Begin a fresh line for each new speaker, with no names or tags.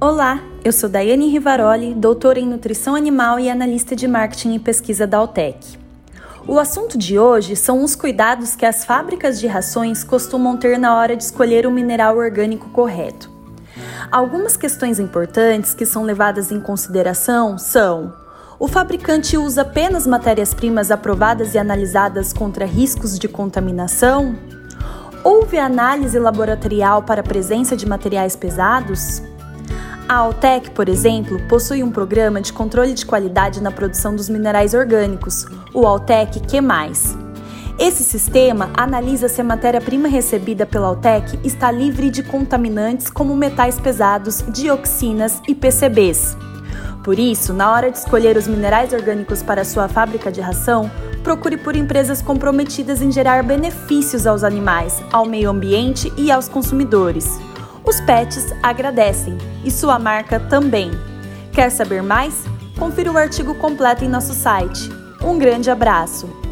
Olá, eu sou Daiane Rivaroli, doutora em nutrição animal e analista de marketing e pesquisa da Altec. O assunto de hoje são os cuidados que as fábricas de rações costumam ter na hora de escolher o mineral orgânico correto. Algumas questões importantes que são levadas em consideração são: o fabricante usa apenas matérias-primas aprovadas e analisadas contra riscos de contaminação? Houve análise laboratorial para a presença de materiais pesados? A Altec, por exemplo, possui um programa de controle de qualidade na produção dos minerais orgânicos, o Altec Q+. Esse sistema analisa se a matéria-prima recebida pela Altec está livre de contaminantes como metais pesados, dioxinas e PCBs. Por isso, na hora de escolher os minerais orgânicos para sua fábrica de ração, procure por empresas comprometidas em gerar benefícios aos animais, ao meio ambiente e aos consumidores. Os pets agradecem e sua marca também. Quer saber mais? Confira o artigo completo em nosso site. Um grande abraço!